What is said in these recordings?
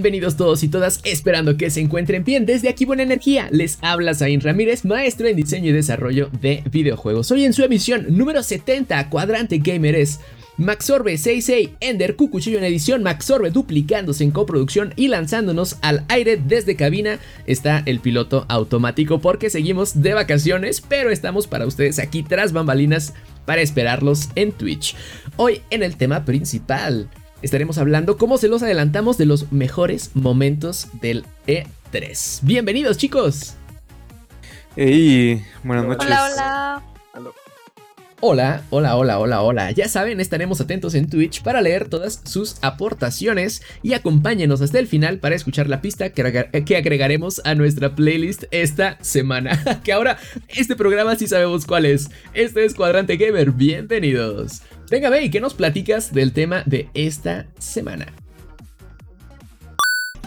Bienvenidos todos y todas, esperando que se encuentren bien. Desde aquí Buena Energía, les habla Zain Ramírez, maestro en diseño y desarrollo de videojuegos. Hoy en su emisión número 70, Cuadrante Gamer es Maxorbe 66 Ender Cucuchillo en edición, Maxorbe duplicándose en coproducción y lanzándonos al aire desde cabina está el piloto automático porque seguimos de vacaciones, pero estamos para ustedes aquí tras bambalinas para esperarlos en Twitch. Hoy en el tema principal, estaremos hablando, como se los adelantamos, de los mejores momentos del E3. Bienvenidos, chicos. Hey, buenas noches. Hola, hola. Hola, hola, hola, hola, hola. Ya saben, estaremos atentos en Twitch para leer todas sus aportaciones y acompáñenos hasta el final para escuchar la pista que agregaremos a nuestra playlist esta semana. que ahora este programa sí sabemos cuál es. Este es Cuadrante Gamer. Bienvenidos. Venga, ve, ¿y qué nos platicas del tema de esta semana?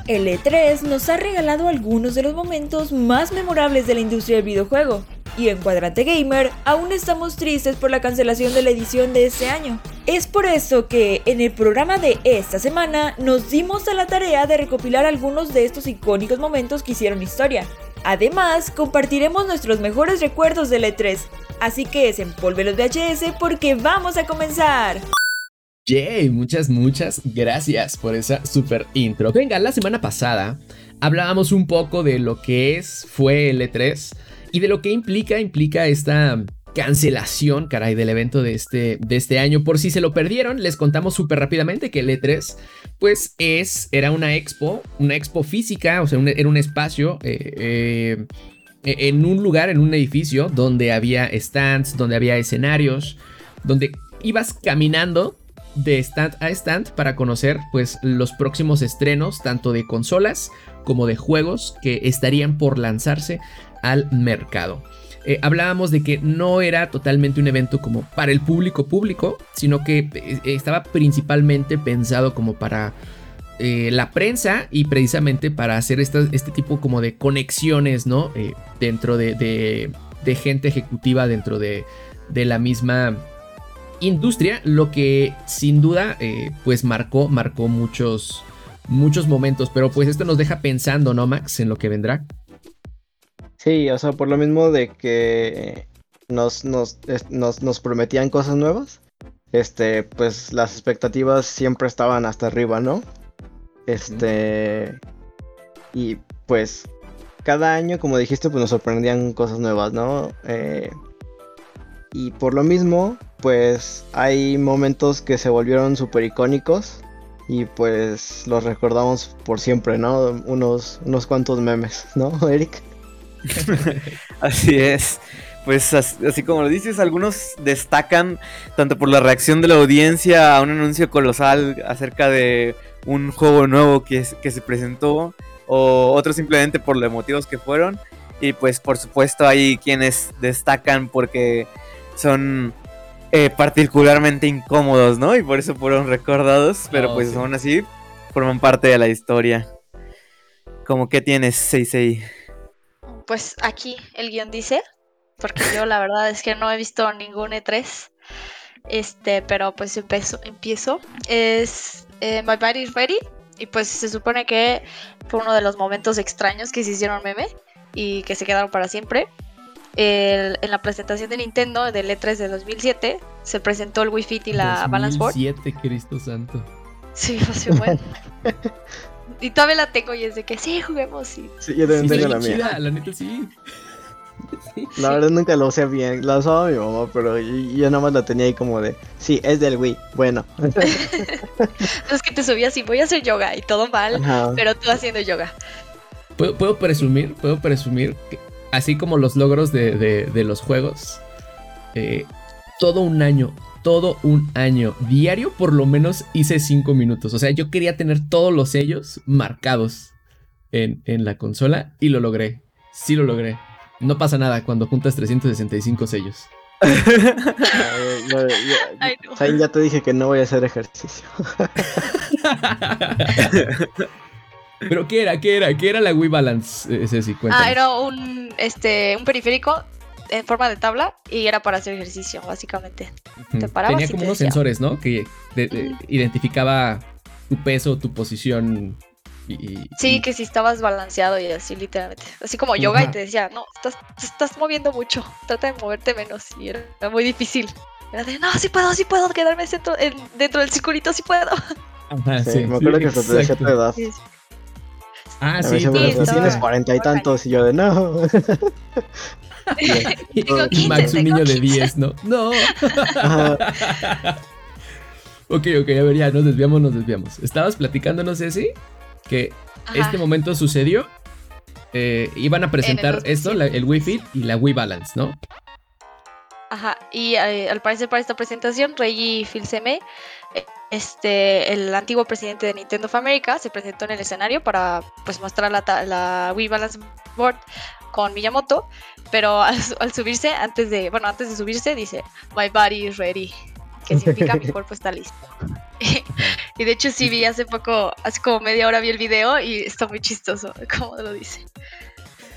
El E3 nos ha regalado algunos de los momentos más memorables de la industria del videojuego. Y en Cuadrante Gamer aún estamos tristes por la cancelación de la edición de este año. Es por eso que en el programa de esta semana nos dimos a la tarea de recopilar algunos de estos icónicos momentos que hicieron historia. Además, compartiremos nuestros mejores recuerdos del E3, así que desempolve los VHS porque vamos a comenzar. Yay, muchas, muchas gracias por esa super intro. Venga, la semana pasada hablábamos un poco de lo que es, fue el E3 y de lo que implica, implica esta cancelación, caray, del evento de este, de este año. Por si se lo perdieron, les contamos súper rápidamente que el E3, pues es, era una expo, una expo física, o sea, era un espacio eh, eh, en un lugar, en un edificio, donde había stands, donde había escenarios, donde ibas caminando de stand a stand para conocer pues los próximos estrenos tanto de consolas como de juegos que estarían por lanzarse al mercado. Eh, hablábamos de que no era totalmente un evento como para el público público, sino que eh, estaba principalmente pensado como para eh, la prensa y precisamente para hacer este tipo como de conexiones, ¿no? dentro de, de, gente ejecutiva dentro de, de, la misma industria, lo que sin duda pues marcó, marcó muchos, muchos momentos, pero pues esto nos deja pensando, ¿no, Max? En lo que vendrá. Sí, o sea, por lo mismo de que nos, nos, nos, prometían cosas nuevas, este, pues las expectativas siempre estaban hasta arriba, ¿no? Este, y pues cada año, como dijiste, pues nos sorprendían cosas nuevas, ¿no? Eh, y por lo mismo, pues hay momentos que se volvieron súper icónicos y pues los recordamos por siempre, ¿no? Unos, unos cuantos memes, ¿no, Eric? así es. Pues así, como lo dices, algunos destacan tanto por la reacción de la audiencia a un anuncio colosal acerca de un juego nuevo que, que se presentó, o otros simplemente por los motivos que fueron. Y pues por supuesto hay quienes destacan porque son eh, particularmente incómodos, ¿no? Y por eso fueron recordados, pero oh, pues aún así forman parte de la historia. Como que tienes, Seisei pues aquí el guion dice, porque yo la verdad es que no he visto ningún E3, este, pero pues empiezo, empiezo. es eh, My Body's Ready, y pues se supone que fue uno de los momentos extraños que se hicieron meme y que se quedaron para siempre. en la presentación de Nintendo del E3 de 2007 se presentó el Wii Fit y la Balance Board. 2007, Cristo Santo. Sí, fue bueno. Y todavía la tengo y es de que sí, juguemos. Y... Sí, yo también tengo la mía. la neta sí. La verdad nunca lo usé bien, la usaba mi mamá, pero yo, nada más la tenía ahí como de, sí, es del Wii, bueno. es que te subías y voy a hacer yoga y todo mal, pero tú haciendo yoga. ¿Puedo, presumir, puedo presumir, que, así como los logros de, de, los juegos, eh, todo un año todo un año. Diario por lo menos hice 5 minutos. O sea, yo quería tener todos los sellos marcados. en, en la consola y lo logré. Sí lo logré. No pasa nada cuando juntas 365 sellos. Ay, no, Ay, no. Zain, ya te dije que no voy a hacer ejercicio. Pero ¿qué era? ¿Qué era? ¿Qué era la Wii Balance? Eh, Ceci, cuéntanos. Ah, era un, este, un periférico en forma de tabla y era para hacer ejercicio, básicamente. Ujú. te parabas Tenía y como te unos decía. sensores, ¿no? Que de- de- Ujú. identificaba tu peso, tu posición y... y- Sí, y- que si estabas balanceado y así, literalmente. Así como yoga Ajá. y te decía, no, estás, te estás moviendo mucho, trata de moverte menos. Y era, era muy difícil. Era de, no, sí puedo, sí puedo quedarme dentro, en- dentro del circulito, sí puedo. Ajá, Sí, sí, me acuerdo sí, que hasta te decía tu edad. Sí. Ah, sí, sí, estaba- tienes cuarenta y tantos, y yo de no. Y, Tengo y 15, Max, un tengo niño de 15. 10, ¿no? No. Ok, ok, a ver, ya nos desviamos, nos desviamos. Estabas platicándonos, Ceci, que Ajá. este momento sucedió. eh, iban a presentar 2007. esto, la- el Wii Fit y la Wii Balance, ¿no? Ajá, y eh, al parecer para esta presentación, Reggie Fils-Aimé, este, el antiguo presidente de Nintendo of America, se presentó en el escenario para pues mostrar la, la Wii Balance Board con Miyamoto, pero al, al subirse, antes de, bueno, antes de subirse dice, My body is ready, que significa mi cuerpo está listo. y de hecho sí vi hace poco, hace como media hora vi el video y está muy chistoso, como lo dice.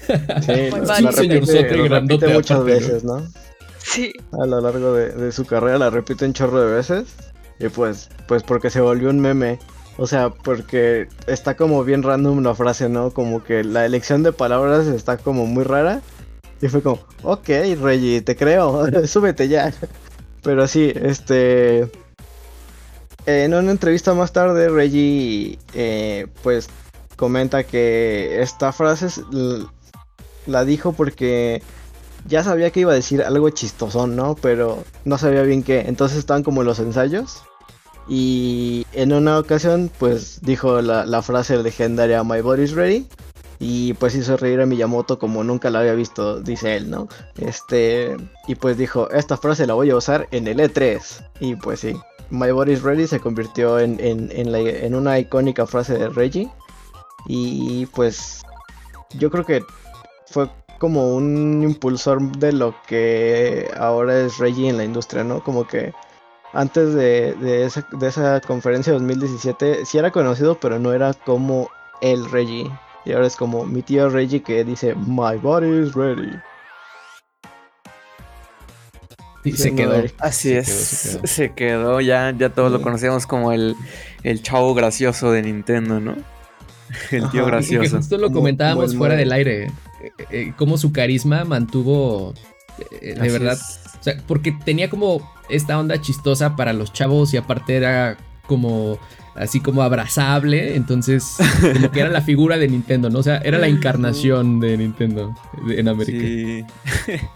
Sí, Muy lo- padre. lo Sí, señorzote repite, lo repite muchas veces, ¿no? Sí, A lo largo de, de su carrera la repite un chorro de veces. Y pues, pues porque se volvió un meme. O sea, porque está como bien random la frase, ¿no? Como que la elección de palabras está como muy rara. Y fue como, ok, Reggie, te creo, súbete ya. Pero sí, este... En una entrevista más tarde, Reggie, eh, pues, comenta que esta frase la dijo porque ya sabía que iba a decir algo chistosón, ¿no? Pero no sabía bien qué. Entonces estaban como los ensayos. Y en una ocasión, pues dijo la, la frase legendaria My body's ready. Y pues hizo reír a Miyamoto como nunca la había visto, dice él, ¿no? Este. Y pues dijo, esta frase la voy a usar en el E3. Y pues sí. My body's ready se convirtió en, en, en la- en una icónica frase de Reggie. Y pues. Yo creo que fue como un impulsor de lo que ahora es Reggie en la industria, ¿no? Como que antes de, de esa, de esa conferencia de 2017 sí era conocido, pero no era como el Reggie. Y ahora es como mi tío Reggie que dice, My body is ready. Sí, se quedó. Así Se es, quedó, se quedó. se quedó, ya, ya todos lo Sí. conocemos como el, el chavo gracioso de Nintendo, ¿no? El tío Ajá. Y que gracioso. justo lo comentábamos fuera del aire. eh, eh, cómo su carisma mantuvo. eh, de Así verdad. es. O sea, porque tenía como esta onda chistosa para los chavos y aparte era como. Así como abrazable. Entonces, como que era la figura de Nintendo, ¿no? O sea, era la encarnación de Nintendo en América.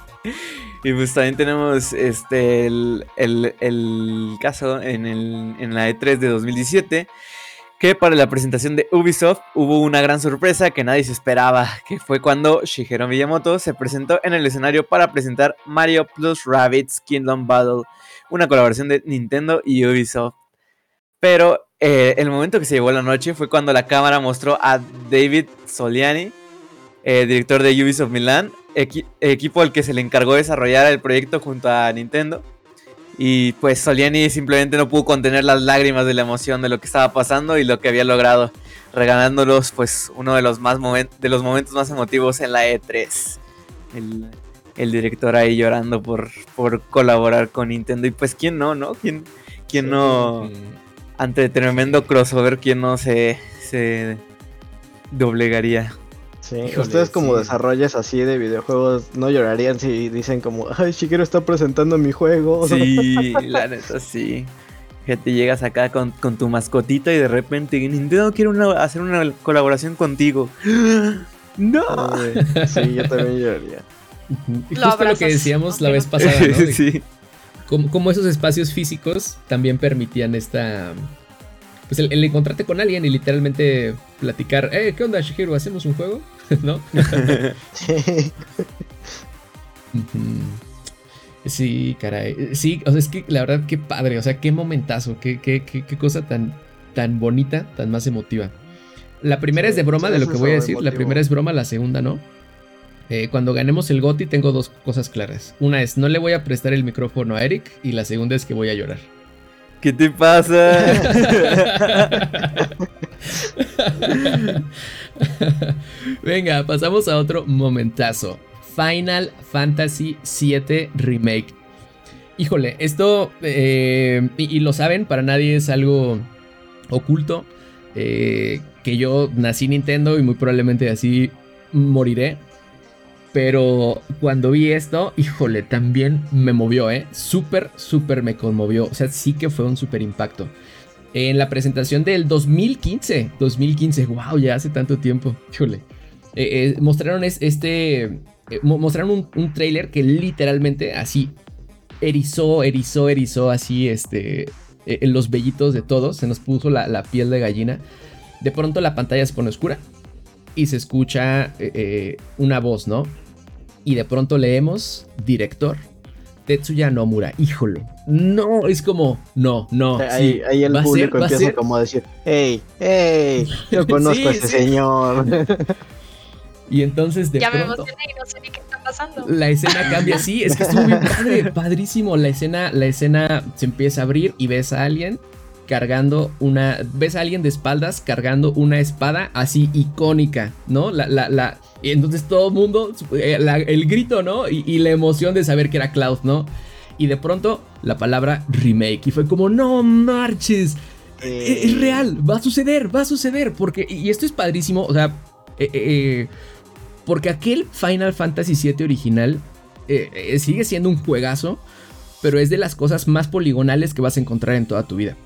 Y pues también tenemos este el, el- el caso en, el, en la E3 de 2017 que para la presentación de Ubisoft hubo una gran sorpresa que nadie se esperaba, que fue cuando Shigeru Miyamoto se presentó en el escenario para presentar Mario Plus Rabbids Kingdom Battle, una colaboración de Nintendo y Ubisoft. Pero eh, el momento que se llevó la noche fue cuando la cámara mostró a David Soliani, eh, director de Ubisoft Milan, equi- equipo al que se le encargó desarrollar el proyecto junto a Nintendo. Y pues Soliani simplemente no pudo contener las lágrimas de la emoción de lo que estaba pasando y lo que había logrado, regalándolos pues uno de los, más de los momentos más emotivos en la E3. El, el director ahí llorando por, por colaborar con Nintendo. Y pues quién no, ¿no? ¿Quién, quién no? Sí. Ante tremendo crossover, ¿quién no se, se doblegaría? Sí, Híjole, ustedes como sí. desarrollas así de videojuegos no llorarían si dicen como, ay, Shigeru está presentando mi juego. Sí, la neta sí. Que te llegas acá con, con tu mascotita y de repente Nintendo quiere una- hacer una colaboración contigo. ¡No! Ay, sí, yo también lloraría. Ujú. Y Lo justo lo que decíamos la vez pasada, ¿no? De sí. Cómo, cómo esos espacios físicos también permitían esta. Pues el, el encontrarte con alguien y literalmente platicar, eh, ¿qué onda, Shigeru? ¿Hacemos un juego? ¿No? Sí. Caray. Sí, o sea, es que la verdad, qué padre. O sea, qué momentazo. Qué, qué, qué, qué cosa tan, tan bonita, tan más emotiva. La primera es de broma de lo que voy a decir. La primera es broma, la segunda no. Eh, cuando ganemos el GOTI tengo dos cosas claras. Una es, no le voy a prestar el micrófono a Eric. Y la segunda es que voy a llorar. ¿Qué te pasa? Venga, pasamos a otro momentazo. Final Fantasy VII Remake. Híjole, esto, eh, y, lo saben, para nadie es algo oculto. Eh, que yo nací Nintendo y muy probablemente así moriré. Pero cuando vi esto, híjole, también me movió, ¿eh? Súper, súper me conmovió. O sea, sí que fue un súper impacto. En la presentación del 2015, 2015, wow, ya hace tanto tiempo, híjole. Eh, eh, mostraron este, eh, mostraron un, un trailer que literalmente así erizó, erizó, erizó así, este, en los vellitos de todos, se nos puso la, la piel de gallina. De pronto la pantalla se pone oscura y se escucha una voz, ¿no? y de pronto leemos director Tetsuya Nomura. Híjole. No, es como, no, no. Ahí, ahí el público empieza como a decir, hey, hey, yo conozco a ese señor. Y entonces de ya pronto, me y no sé ni qué está pasando. La escena cambia, sí, es que estuvo bien padre, padrísimo. La escena, la escena se empieza a abrir y ves a alguien cargando una. Ves a alguien de espaldas cargando una espada así icónica, ¿no? La, la, la, y entonces todo el mundo, eh, el grito, ¿no? Y, la emoción de saber que era Cloud, ¿no? Y de pronto la palabra remake. Y fue como, no marches. Es, real, va a suceder, va a suceder. Porque, y esto es padrísimo, o sea, eh, eh, porque aquel Final Fantasy VII original sigue siendo un juegazo, pero es de las cosas más poligonales que vas a encontrar en toda tu vida.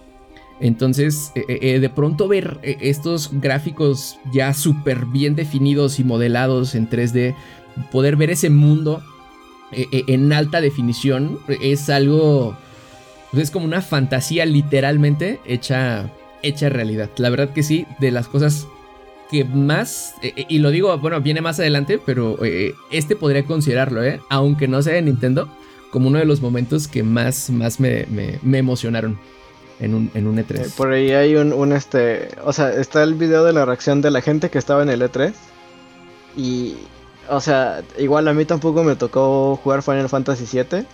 Entonces, eh, eh, eh, de pronto ver estos gráficos ya súper bien definidos y modelados en 3D, poder ver ese mundo en alta definición, es algo... Es como una fantasía literalmente hecha, hecha realidad. La verdad que sí, de las cosas que más, y lo digo, bueno, viene más adelante, pero este podría considerarlo, ¿eh? aunque no sea de Nintendo, como uno de los momentos que más, más me emocionaron en un, en un E3. Eh, por ahí hay un, un, este, o sea, está el video de la reacción de la gente que estaba en el E3 y, o sea, igual a mí tampoco me tocó jugar Final Fantasy VII,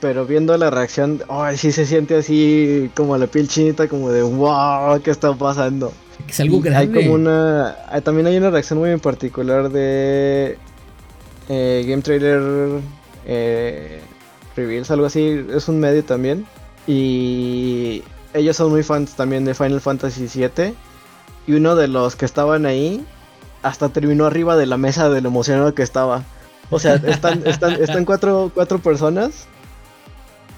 pero viendo la reacción, oh, sí se siente así como la piel chinita, como de wow, ¿qué está pasando? Es algo grande. Hay como una, también hay una reacción muy en particular de eh, Game Trailer eh, Reveals, algo así, es un medio también y ellos son muy fans también de Final Fantasy VII. Y uno de los que estaban ahí hasta terminó arriba de la mesa de lo emocionado que estaba. O sea, están, están, cuatro, cuatro personas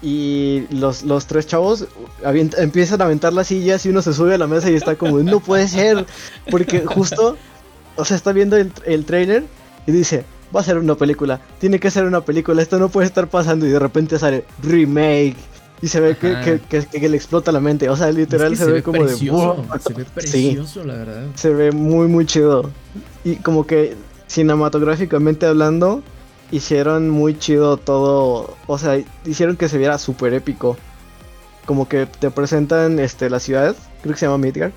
y los, los tres chavos empiezan a aventar las sillas y uno se sube a la mesa y está como, no puede ser, porque justo, o sea, está viendo el, el trailer y dice, va a ser una película, tiene que ser una película, esto no puede estar pasando y de repente sale remake y se ve que, que, le explota la mente. O sea, literal se, ve, como de. Se ve precioso, la verdad. Se ve muy, muy chido. Y como que cinematográficamente hablando, hicieron muy chido todo. O sea, hicieron que se viera súper épico. Como que te presentan este, la ciudad, creo que se llama Midgard.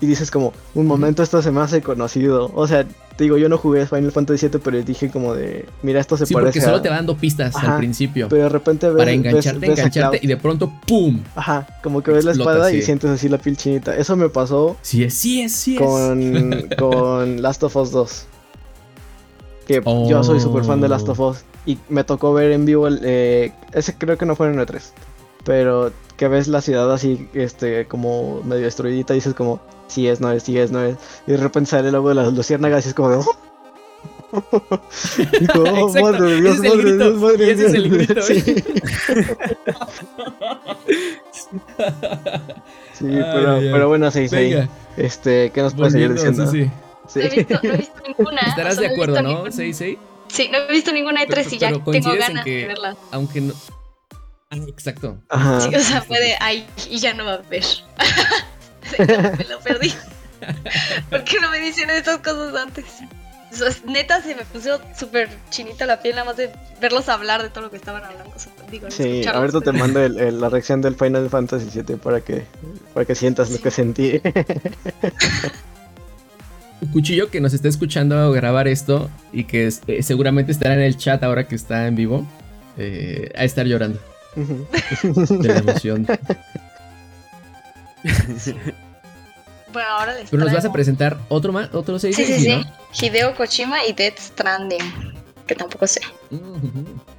Y dices como, un momento esto se me hace conocido. O sea, te digo, yo no jugué Final Fantasy VII, pero dije como de, mira, esto se sí, parece porque solo te va dando pistas al principio. Pero de repente ves, Para engancharte, engancharte y de pronto ¡pum! Ajá, como que ves la espada y sientes así la piel chinita. Eso me pasó. Sí es, sí es, sí es. Con, con Last of Us 2. Que yo soy súper fan de Last of Us. Y me tocó ver en vivo el... Eh, ese creo que no fue en el 3 e Pero que ves la ciudad así, este, como medio destruidita y dices como si es, no es, si es, no es. Y de repente sale el logo de las luciérnagas y es como de... ¡Oh! oh, madre Dios, madre Dios, madre Ese es el grito, sí. sí, pero, pero bueno, sí, sí. Este, ¿qué nos puedes seguir diciendo? Sí, sí. No, he visto, no he visto ninguna. Estarás de acuerdo, ¿no? Sí, sí. Sí, no he visto ninguna de tres y ya tengo ganas que, de verla. Aunque no. Ah, exacto. Ajá. Sí, o sea, puede, ay, y ya no va a ver. me lo perdí. ¿Por qué no me dicen estas cosas antes? neta se me puso súper chinita la piel nada más de verlos hablar de todo lo que estaban hablando. Digo, sí, ahorita te mando la reacción del Final Fantasy VII para que, para que sientas lo que sentí. Cuchillo que nos está escuchando grabar esto y que eh, seguramente estará en el chat ahora que está en vivo, eh, a estar llorando de la emoción. Bueno, ahora les Pero nos vas a presentar otro más, otro seis Sí, sí, sí. ¿no? Hideo Kojima y Death Stranding. Que tampoco sé.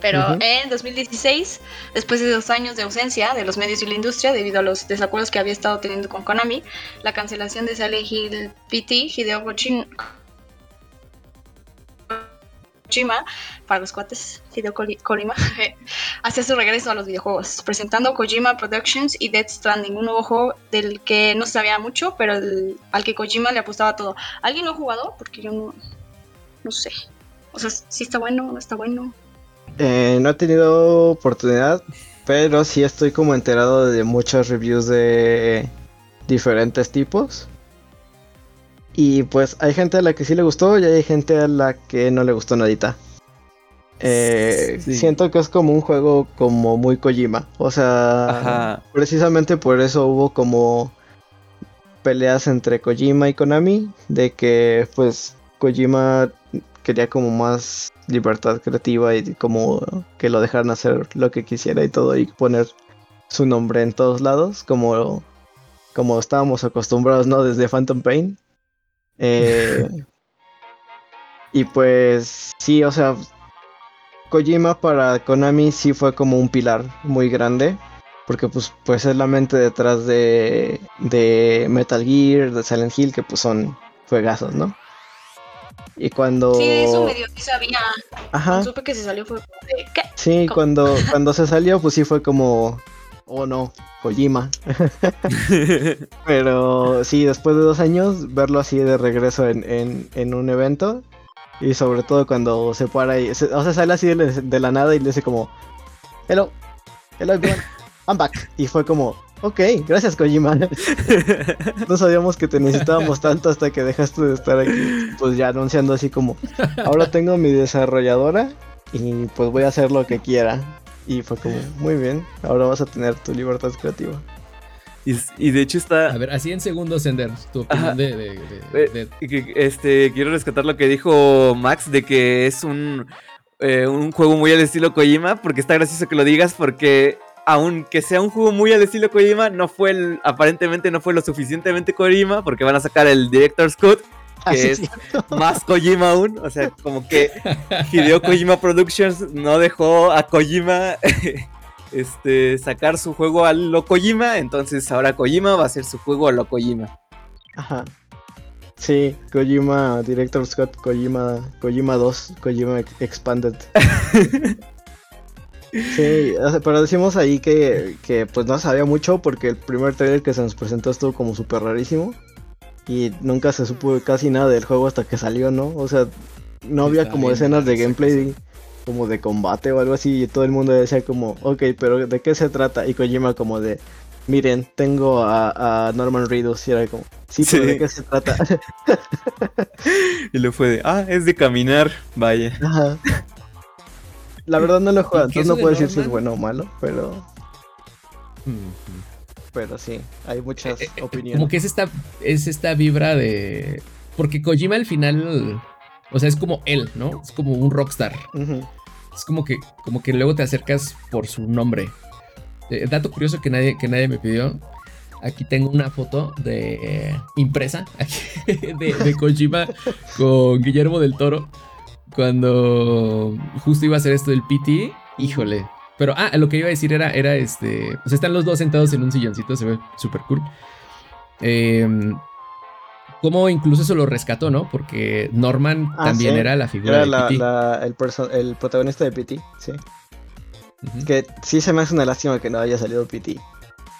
Pero en 2016, después de dos años de ausencia de los medios y la industria debido a los desacuerdos que había estado teniendo con Konami, la cancelación de Silent Hill PT, Hideo Kojima, para los cuates, Hideo Kojima, hacia su regreso a los videojuegos, presentando Kojima Productions y Death Stranding, un nuevo juego del que no sabía mucho, pero el- al que Kojima le apostaba todo. ¿Alguien lo ha jugado? Porque yo no, no sé. O sea, si está bueno, no está bueno. Eh, no he tenido oportunidad, pero sí estoy como enterado de muchas reviews de diferentes tipos. Y pues hay gente a la que sí le gustó y hay gente a la que no le gustó nadita. Eh, Sí. Siento que es como un juego como muy Kojima. O sea, Ajá. precisamente por eso hubo como peleas entre Kojima y Konami. De que pues Kojima quería como más libertad creativa y como que lo dejaran hacer lo que quisiera y todo y poner su nombre en todos lados como, como estábamos acostumbrados, ¿no? Desde Phantom Pain. Eh, y pues sí, o sea, Kojima para Konami sí fue como un pilar muy grande. Porque pues, pues es la mente detrás de, de Metal Gear, de Silent Hill, que pues son juegazos, ¿no? Y cuando... Sí, eso medio sí sabía. Ajá. Cuando supe que se salió fue como de, ¿qué? Sí, ¿Cómo? cuando, cuando se salió, pues sí fue como, oh no, Kojima. Pero sí, después de dos años, verlo así de regreso en, en, en un evento. Y sobre todo cuando se para y, se- o sea, sale así de, de la nada y le dice como, hello, hello everyone, I'm back. Y fue como, ok, gracias Kojima. No sabíamos que te necesitábamos tanto hasta que dejaste de estar aquí. Pues ya anunciando así como, ahora tengo mi desarrolladora y pues voy a hacer lo que quiera. Y fue como, muy bien, ahora vas a tener tu libertad creativa. y, y de hecho está. A ver, así en segundos, Sender, tu opinión de, de- de- Eh, de- y que, este, quiero rescatar lo que dijo Max de que es un, eh, un juego muy al estilo Kojima, porque está gracioso que lo digas, porque aunque sea un juego muy al estilo Kojima, no fue el, aparentemente no fue lo suficientemente Kojima, porque van a sacar el Director's Cut, que sí, es más Kojima aún, o sea, como que Hideo Kojima Productions no dejó a Kojima este, sacar su juego a lo Kojima, entonces ahora Kojima va a hacer su juego a lo Kojima. Ajá. Sí, Kojima, Director Scott, Kojima, Kojima 2, Kojima Ex- Expanded. Sí, pero decimos ahí que, que pues no sabía mucho porque el primer trailer que se nos presentó estuvo como súper rarísimo y nunca se supo casi nada del juego hasta que salió, ¿no? O sea, no había Está como escenas de gameplay como de combate o algo así y todo el mundo decía como, ok, pero ¿de qué se trata? Y Kojima como de, miren, tengo a, a Norman Reedus y era como, sí, pero Sí. ¿de qué se trata? Y lo fue de, ah, es de caminar, vaya. Ajá. La verdad no lo he jugado, ¿Y qué entonces no de puedo decir si es bueno o malo, pero. Pero sí, hay muchas Eh, eh, opiniones. Como que es esta, es esta vibra de. Porque Kojima al final. O sea, es como él, ¿no? Es como un rockstar. Es como que, como que luego te acercas por su nombre. Eh, dato curioso que nadie, que nadie me pidió. Aquí tengo una foto de eh, impresa aquí, de, de Kojima con Guillermo del Toro. Cuando justo iba a hacer esto del PT. Híjole. Pero, ah, lo que iba a decir era, era este. O sea, están los dos sentados en un silloncito, se ve súper cool. Eh, como incluso eso lo rescató, ¿no? Porque Norman Ah, también sí. era la figura Era de la- PT. la- el, protagonista de PT, sí. Que sí se me hace una lástima que no haya salido PT.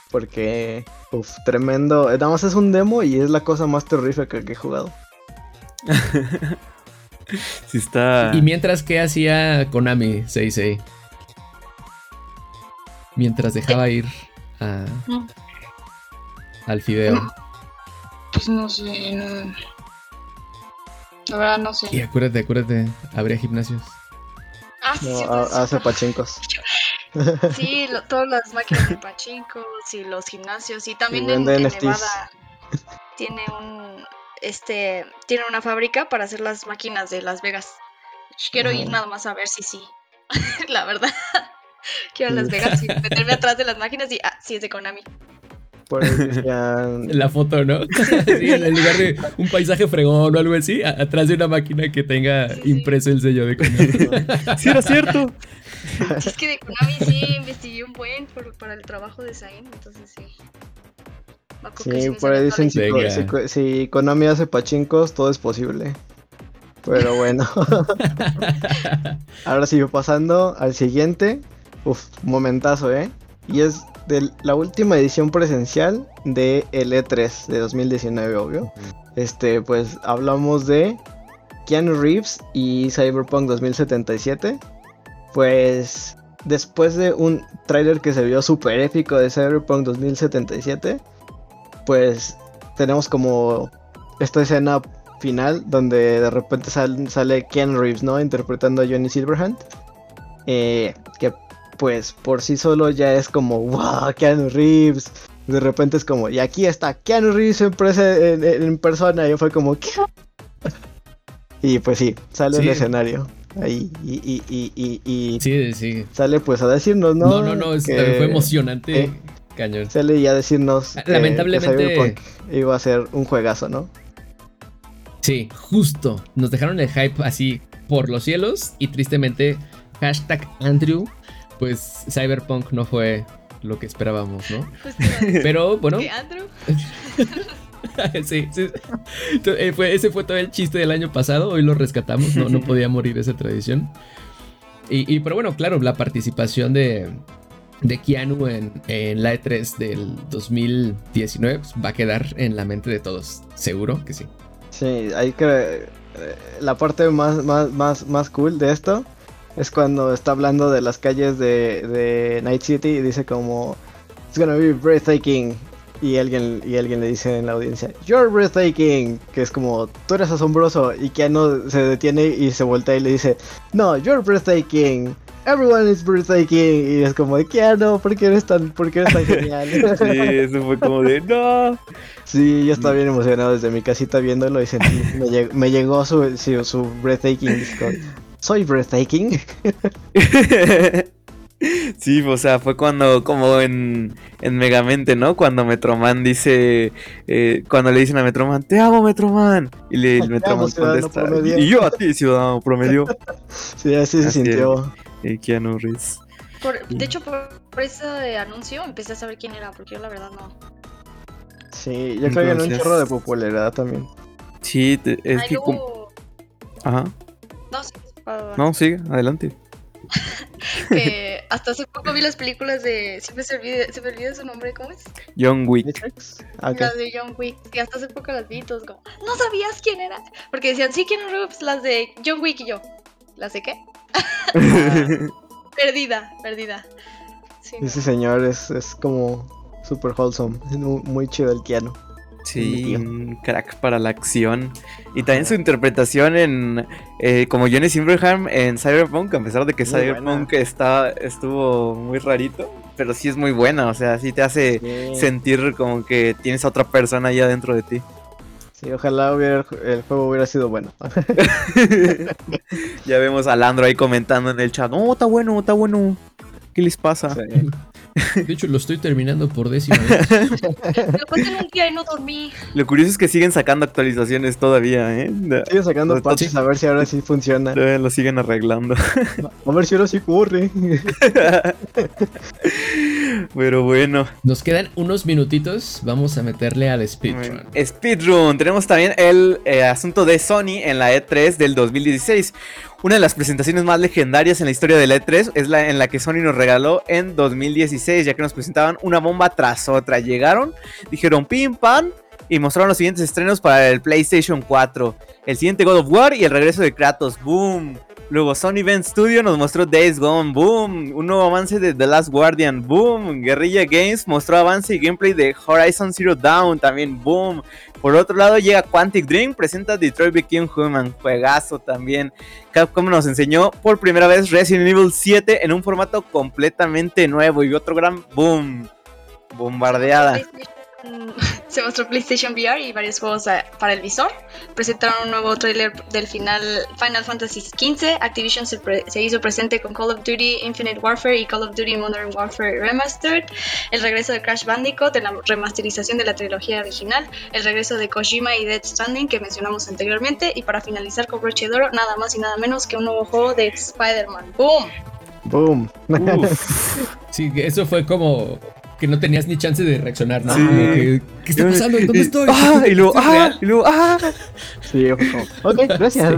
Porque, uff, tremendo. eh, Nada más es un demo y es la cosa más terrífica que he jugado. Sí está... Y mientras, ¿qué hacía Konami 66? Mientras dejaba ir a- al fideo. Pues no sé. no. La verdad no sé. Y acuérdate, acuérdate, habría gimnasios. Ah, sí, No, sí, hace pachincos. Sí, lo- todas las máquinas de pachincos y los gimnasios y también Y en. Nevada tiene un este, tiene una fábrica para hacer las máquinas de Las Vegas. Quiero ir nada más a ver si sí. La verdad. Quiero a Las Vegas y meterme atrás de las máquinas y, ah, sí, es de Konami. Por ahí decían, La foto, ¿no? sí, en lugar de un paisaje fregón o algo así, a- atrás de una máquina que tenga Sí, sí. impreso el sello de Konami. Sí, era cierto. Es que de Konami sí investigué un buen por- para el trabajo de Zayn, entonces sí. Sí, por ahí dicen si, si Konami hace pachincos, todo es posible. Pero bueno. Ahora sigo pasando al siguiente. Uf, momentazo, ¿eh? Y es de la última edición presencial de el E3 de 2019, obvio. Este, pues hablamos de Keanu Reeves y Cyberpunk 2077. Pues después de un tráiler que se vio súper épico de Cyberpunk 2077, pues tenemos como esta escena final donde de repente sal- sale Keanu Reeves, ¿no? Interpretando a Johnny Silverhand. Eh, que pues por sí solo ya es como, wow, Keanu Reeves. De repente es como, y aquí está Keanu Reeves en, persona. Y fue como, ¿qué? Y pues sí, sale Sí. el escenario. Ahí, y, y, y, y, y Sí, sí. sale pues a decirnos, ¿no? No, no, no, es- Que fue emocionante. eh, Cañón. Sale y a decirnos Lamentablemente- que Cyberpunk iba a ser un juegazo, ¿no? Sí, justo. Nos dejaron el hype así por los cielos y tristemente, hashtag Andrew, pues Cyberpunk no fue lo que esperábamos, ¿no? Pero bueno, ¿qué, Andrew? sí, sí. Eh, fue- ese fue todo el chiste del año pasado, hoy lo rescatamos, no, no podía morir esa tradición. Y, y, pero bueno, claro, la participación de, de Keanu en, en la E3 del 2019 pues, va a quedar en la mente de todos, seguro que sí. Sí, hay que... eh, La parte más, más, más, más cool de esto es cuando está hablando de las calles de, de Night City y dice como... It's gonna be breathtaking. Y alguien, y alguien le dice en la audiencia, You're breathtaking. Que es como, tú eres asombroso. Y Keanu se detiene y se voltea y le dice, No, you're breathtaking. Everyone is breathtaking. Y es como, Keanu, ¿por qué eres tan, por qué eres tan genial? Sí, eso fue como de no. Sí, yo estaba bien emocionado desde mi casita viéndolo y sentí, me, lleg- me llegó su, su, su breathtaking Discord. Soy breathtaking. Sí, o sea, fue cuando, como en, en Megamente, ¿no? Cuando Metroman dice, eh, cuando le dicen a Metroman, te amo Metroman. Y le, el Metroman contesta, promedio". y yo a ti, ciudadano promedio. Sí, así se Así sintió. Y Keanu Reeves. Por- de hecho, por, por ese anuncio empecé a saber quién era, porque yo la verdad no. Sí, yo creo que en un chorro de popularidad también. Sí, te- es Ay, que... como- luego... Ajá. No, sigue, adelante. Que hasta hace poco vi las películas de... Siempre se, me olvida su nombre, ¿cómo es? John Wick. Ah. Las de John Wick. Y hasta hace poco las vi, todos como... No sabías quién era. Porque decían, sí, quién Reeves, las de John Wick y yo. ¿Las de qué? Perdida, perdida. Sí, no. Ese señor es, es como super wholesome. Es mu- muy chido el Keanu. Sí, un crack para la acción. Y también su interpretación en eh, como Johnny Silverhand en Cyberpunk, a pesar de que Muy Cyberpunk está, estuvo muy rarito, pero sí es muy buena, o sea, sí te hace Sí, sentir como que tienes a otra persona allá dentro de ti. sí, ojalá hubiera, el juego hubiera sido bueno. ya vemos a Landro ahí comentando en el chat, no, está bueno, está bueno. ¿Qué les pasa? Sí. De hecho, lo estoy terminando por décima vez. Lo pasé en un día y no dormí. Lo curioso es que siguen sacando actualizaciones todavía, ¿eh? Sigue sacando Sí. patches a ver si ahora sí funciona. Todavía lo siguen arreglando. A ver si ahora sí corre. Pero bueno. Nos quedan unos minutitos. Vamos a meterle al speedrun. Speedrun. Tenemos también el eh, asunto de Sony en la E3 del 2016. Una de las presentaciones más legendarias en la historia de la E3 es la en la que Sony nos regaló en 2016, ya que nos presentaban una bomba tras otra. Llegaron, dijeron pim pam y mostraron los siguientes estrenos para el PlayStation 4. El siguiente God of War y el regreso de Kratos. Boom. Luego Sony Event Studio nos mostró Days Gone, boom, un nuevo avance de The Last Guardian, boom, Guerrilla Games mostró avance y gameplay de Horizon Zero Dawn, también, boom. Por otro lado llega Quantic Dream, presenta Detroit Become Human, juegazo también. Capcom nos enseñó por primera vez Resident Evil 7 en un formato completamente nuevo y otro gran boom, bombardeada. Se mostró PlayStation VR y varios juegos para el visor. Presentaron un nuevo trailer del final Final Fantasy XV. Activision se, hizo presente con Call of Duty Infinite Warfare y Call of Duty Modern Warfare Remastered. El regreso de Crash Bandicoot, de la remasterización de la trilogía original. El regreso de Kojima y Dead Stranding que mencionamos anteriormente. Y para finalizar con Broche de Oro, nada más y nada menos que un nuevo juego de Spider-Man. ¡Boom! ¡Boom! sí, eso fue como que no tenías ni chance de reaccionar, ¿no? ¿Qué está pasando? ¿Dónde estoy? ¡Ah! Y luego, ¡ah! Y luego, ¡ah! Sí, ok, gracias.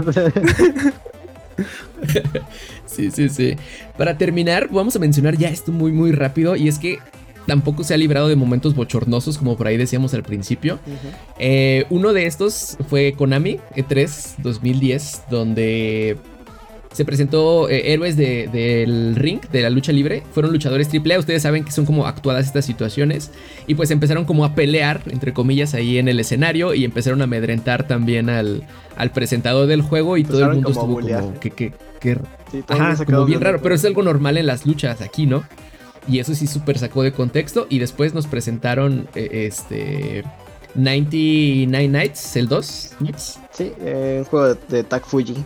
sí, sí, sí. Para terminar, vamos a mencionar ya esto muy, muy rápido. Y es que tampoco se ha librado de momentos bochornosos, como por ahí decíamos al principio. Eh, uno de estos fue Konami E3 2010, donde se presentó eh, héroes del ring, de la lucha libre. Fueron luchadores triple A. Ustedes saben que son como actuadas estas situaciones. Y pues empezaron como a pelear, entre comillas, ahí en el escenario. Y empezaron a amedrentar también al, al presentador del juego. Y todo el mundo estuvo como que, que, que ajá, como bien raro. Pero es algo normal en las luchas aquí, ¿no? Y eso sí súper sacó de contexto. Y después nos presentaron eh, este... 99 Nights, el 2. Sí, eh, un juego de, de Tag Fuji.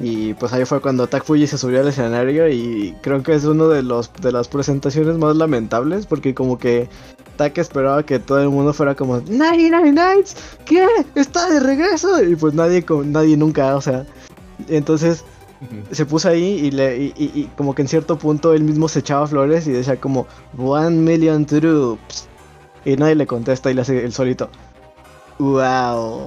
Y pues ahí fue cuando Tak Fuji se subió al escenario y creo que es uno de los de las presentaciones más lamentables porque como que Tak esperaba que todo el mundo fuera como Nine Nights, ¿qué? Está de regreso y pues nadie nadie nunca, o sea, entonces se puso ahí y, le, y, como que en cierto punto él mismo se echaba flores y decía como One million troops y nadie le contesta y le hace el solito Wow.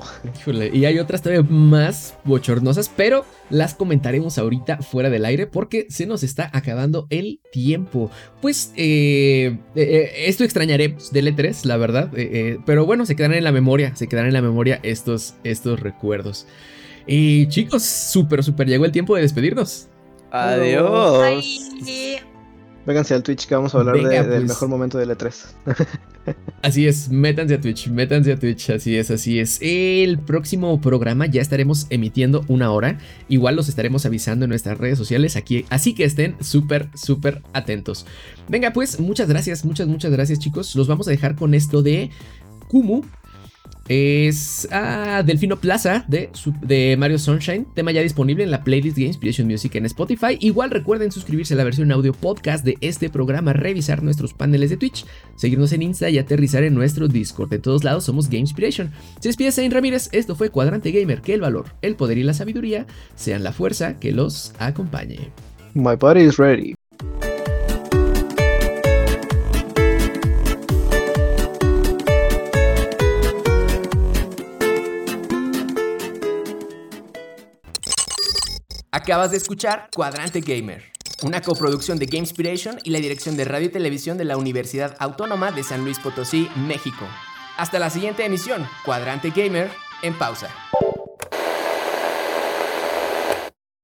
y hay otras todavía más bochornosas, pero las comentaremos ahorita fuera del aire porque se nos está acabando el tiempo. Pues eh, eh, eh, esto extrañaré del E3, la verdad, pero bueno, se quedarán en la memoria, se quedarán en la memoria estos, estos recuerdos. Y chicos, súper, súper llegó el tiempo de despedirnos. Adiós. Vénganse al Twitch que vamos a hablar del pues. mejor momento del E3. así es, métanse a Twitch, métanse a Twitch, así es, así es. El próximo programa ya estaremos emitiendo una hora. Igual los estaremos avisando en nuestras redes sociales aquí, así que estén súper, súper atentos. Venga, pues, muchas gracias, muchas, muchas gracias, chicos. Los vamos a dejar con esto de Kumu es ah, Delfino Plaza de, Mario Sunshine, tema ya disponible en la playlist de Inspiration Music en Spotify. Igual recuerden suscribirse a la versión audio podcast de este programa, revisar nuestros paneles de Twitch, seguirnos en Insta y aterrizar en nuestro Discord. De todos lados somos Game Inspiration. Se despide Zane Ramírez, esto fue Cuadrante Gamer, que el valor, el poder y la sabiduría sean la fuerza que los acompañe. My body is ready. Acabas de escuchar Cuadrante Gamer, una coproducción de Gamespiration y la dirección de radio y televisión de la Universidad Autónoma de San Luis Potosí, México. Hasta la siguiente emisión, Cuadrante Gamer, en pausa.